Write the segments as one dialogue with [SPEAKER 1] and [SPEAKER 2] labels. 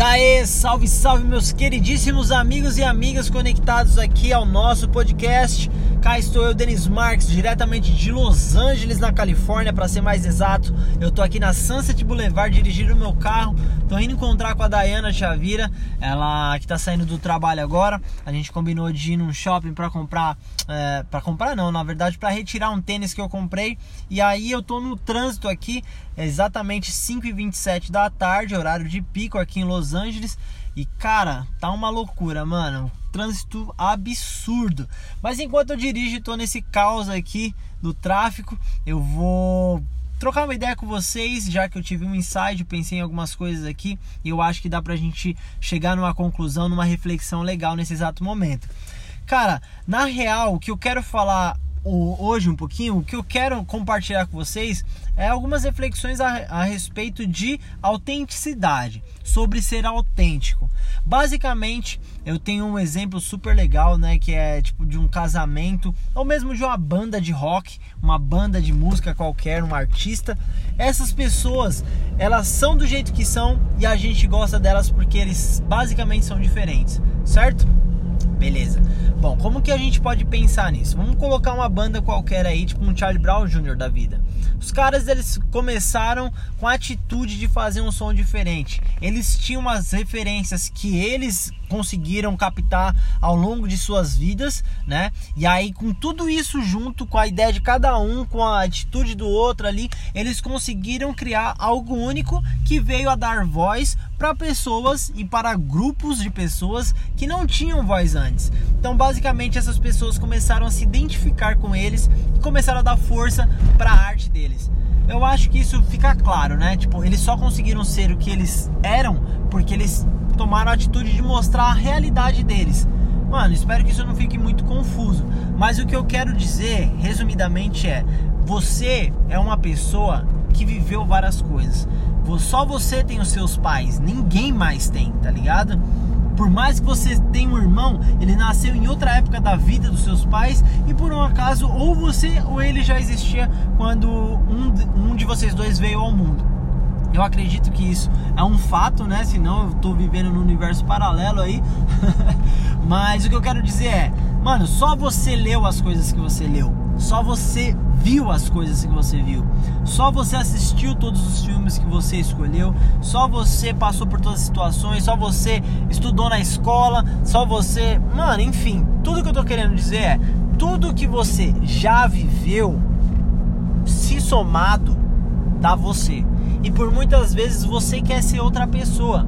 [SPEAKER 1] E aí, salve, salve, meus queridíssimos amigos e amigas conectados aqui ao nosso podcast. Cá estou eu, Denis Marques, diretamente de Los Angeles, na Califórnia, para ser mais exato. Eu tô aqui na Sunset Boulevard dirigindo o meu carro. Tô indo encontrar com a Dayana Chavira, ela que tá saindo do trabalho agora. A gente combinou de ir num shopping para comprar, é, para comprar não, na verdade, para retirar um tênis que eu comprei. E aí eu tô no trânsito aqui, exatamente 5h27 da tarde, horário de pico aqui em Los Los Angeles. E cara, tá uma loucura, mano. Trânsito absurdo. Mas enquanto eu dirijo tô nesse caos aqui do tráfico, eu vou trocar uma ideia com vocês, já que eu tive um insight, pensei em algumas coisas aqui e eu acho que dá pra gente chegar numa conclusão, numa reflexão legal nesse exato momento. Cara, na real, o que eu quero falar hoje um pouquinho, o que eu quero compartilhar com vocês é algumas reflexões a, a, respeito de autenticidade, sobre ser autêntico. Basicamente, eu tenho um exemplo super legal, né, que é tipo de um casamento ou mesmo de uma banda de rock, uma banda de música qualquer, um artista. Essas pessoas, elas são do jeito que são e a gente gosta delas porque eles basicamente são diferentes, certo? Beleza. Bom, como que a gente pode pensar nisso? Vamos colocar uma banda qualquer aí, tipo um Charlie Brown Jr. da vida. Os caras eles começaram com a atitude de fazer um som diferente. Eles tinham umas referências que eles conseguiram captar ao longo de suas vidas, né? E aí com tudo isso junto com a ideia de cada um, com a atitude do outro ali, eles conseguiram criar algo único que veio a dar voz para pessoas e para grupos de pessoas que não tinham voz antes. Então, basicamente, essas pessoas começaram a se identificar com eles e começaram a dar força para a arte deles. Eu acho que isso fica claro, né? Tipo, eles só conseguiram ser o que eles eram porque eles tomaram a atitude de mostrar a realidade deles. Mano, espero que isso não fique muito confuso. Mas o que eu quero dizer, resumidamente, é: você é uma pessoa que viveu várias coisas. Só você tem os seus pais, ninguém mais tem, tá ligado? Por mais que você tenha um irmão, ele nasceu em outra época da vida dos seus pais e por um acaso ou você ou ele já existia quando um, um de vocês dois veio ao mundo. Eu acredito que isso é um fato, né? Senão eu tô vivendo num universo paralelo aí. Mas o que eu quero dizer é, mano, só você leu as coisas que você leu. Só você viu as coisas que você viu. Só você assistiu todos os filmes que você escolheu. Só você passou por todas as situações. Só você estudou na escola. Só você. Mano, enfim. Tudo que eu tô querendo dizer é: tudo que você já viveu, se somado, dá você. E por muitas vezes você quer ser outra pessoa.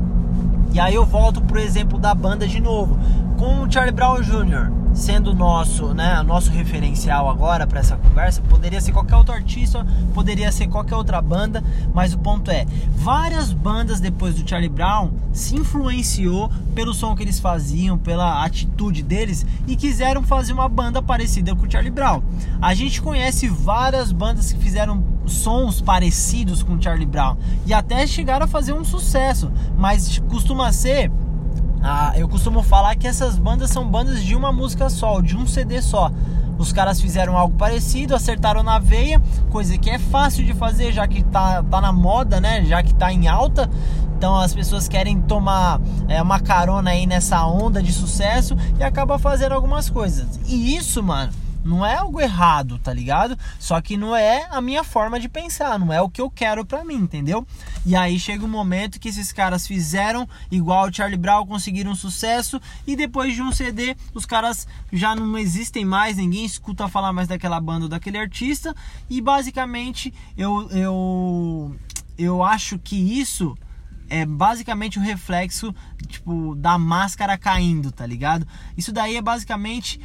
[SPEAKER 1] E aí eu volto pro exemplo da banda de novo. Com o Charlie Brown Jr sendo nosso, né, nosso referencial agora para essa conversa, poderia ser qualquer outro artista, poderia ser qualquer outra banda, mas o ponto é, várias bandas depois do Charlie Brown se influenciou pelo som que eles faziam, pela atitude deles e quiseram fazer uma banda parecida com o Charlie Brown. A gente conhece várias bandas que fizeram sons parecidos com o Charlie Brown e até chegaram a fazer um sucesso, mas costuma ser ah, eu costumo falar que essas bandas são bandas de uma música só, de um CD só. Os caras fizeram algo parecido, acertaram na veia, coisa que é fácil de fazer, já que tá, tá na moda, né? Já que tá em alta. Então as pessoas querem tomar é, uma carona aí nessa onda de sucesso e acaba fazendo algumas coisas. E isso, mano, não é algo errado, tá ligado? Só que não é a minha forma de pensar, não é o que eu quero para mim, entendeu? E aí chega um momento que esses caras fizeram igual o Charlie Brown, conseguiram sucesso e depois de um CD, os caras já não existem mais, ninguém escuta falar mais daquela banda ou daquele artista e basicamente eu eu eu acho que isso é basicamente o reflexo tipo da máscara caindo, tá ligado? Isso daí é basicamente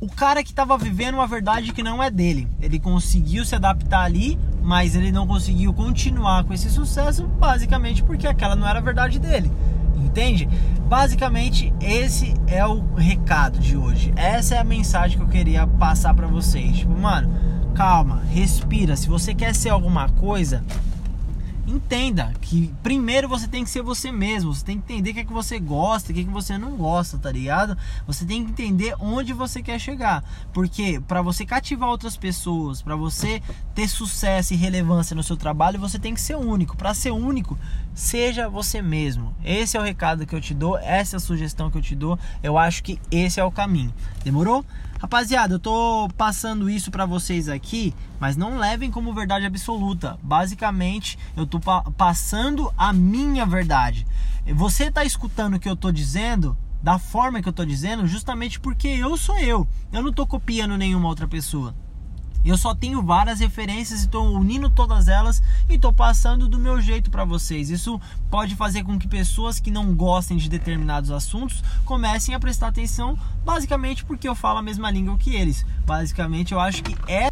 [SPEAKER 1] o cara que estava vivendo uma verdade que não é dele. Ele conseguiu se adaptar ali, mas ele não conseguiu continuar com esse sucesso, basicamente porque aquela não era a verdade dele. Entende? Basicamente, esse é o recado de hoje. Essa é a mensagem que eu queria passar para vocês. Tipo, mano, calma, respira. Se você quer ser alguma coisa, entenda que primeiro você tem que ser você mesmo, você tem que entender o que é que você gosta, o que é que você não gosta, tá ligado? Você tem que entender onde você quer chegar, porque para você cativar outras pessoas, para você ter sucesso e relevância no seu trabalho, você tem que ser único. Para ser único, seja você mesmo. Esse é o recado que eu te dou, essa é a sugestão que eu te dou. Eu acho que esse é o caminho. Demorou? Rapaziada, eu tô passando isso para vocês aqui, mas não levem como verdade absoluta. Basicamente, eu tô pa passando a minha verdade. Você tá escutando o que eu tô dizendo? Da forma que eu tô dizendo, justamente porque eu sou eu. Eu não tô copiando nenhuma outra pessoa. Eu só tenho várias referências e estou unindo todas elas e estou passando do meu jeito para vocês. Isso pode fazer com que pessoas que não gostem de determinados assuntos comecem a prestar atenção, basicamente porque eu falo a mesma língua que eles. Basicamente, eu acho que é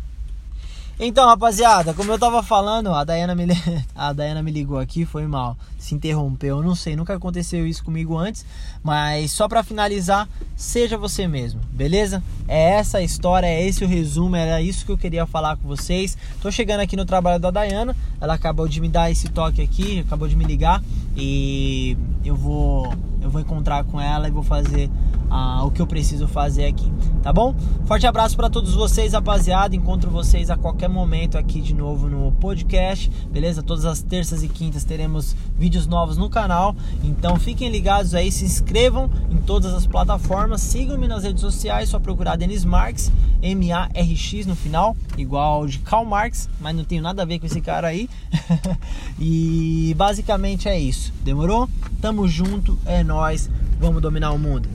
[SPEAKER 1] então, rapaziada, como eu tava falando, a Dayana me, a Dayana me ligou aqui, foi mal, se interrompeu, eu não sei, nunca aconteceu isso comigo antes, mas só para finalizar, seja você mesmo, beleza? É essa a história, é esse o resumo, era isso que eu queria falar com vocês. Tô chegando aqui no trabalho da Dayana, ela acabou de me dar esse toque aqui, acabou de me ligar e eu vou eu vou encontrar com ela e vou fazer ah, o que eu preciso fazer aqui, tá bom? Forte abraço para todos vocês, rapaziada. Encontro vocês a qualquer momento aqui de novo no podcast, beleza? Todas as terças e quintas teremos vídeos novos no canal, então fiquem ligados aí, se inscrevam em todas as plataformas, sigam-me nas redes sociais, só procurar Denis Marx, M-A-R-X no final, igual de Karl Marx, mas não tenho nada a ver com esse cara aí. e basicamente é isso, demorou? Tamo junto, é nós, vamos dominar o mundo.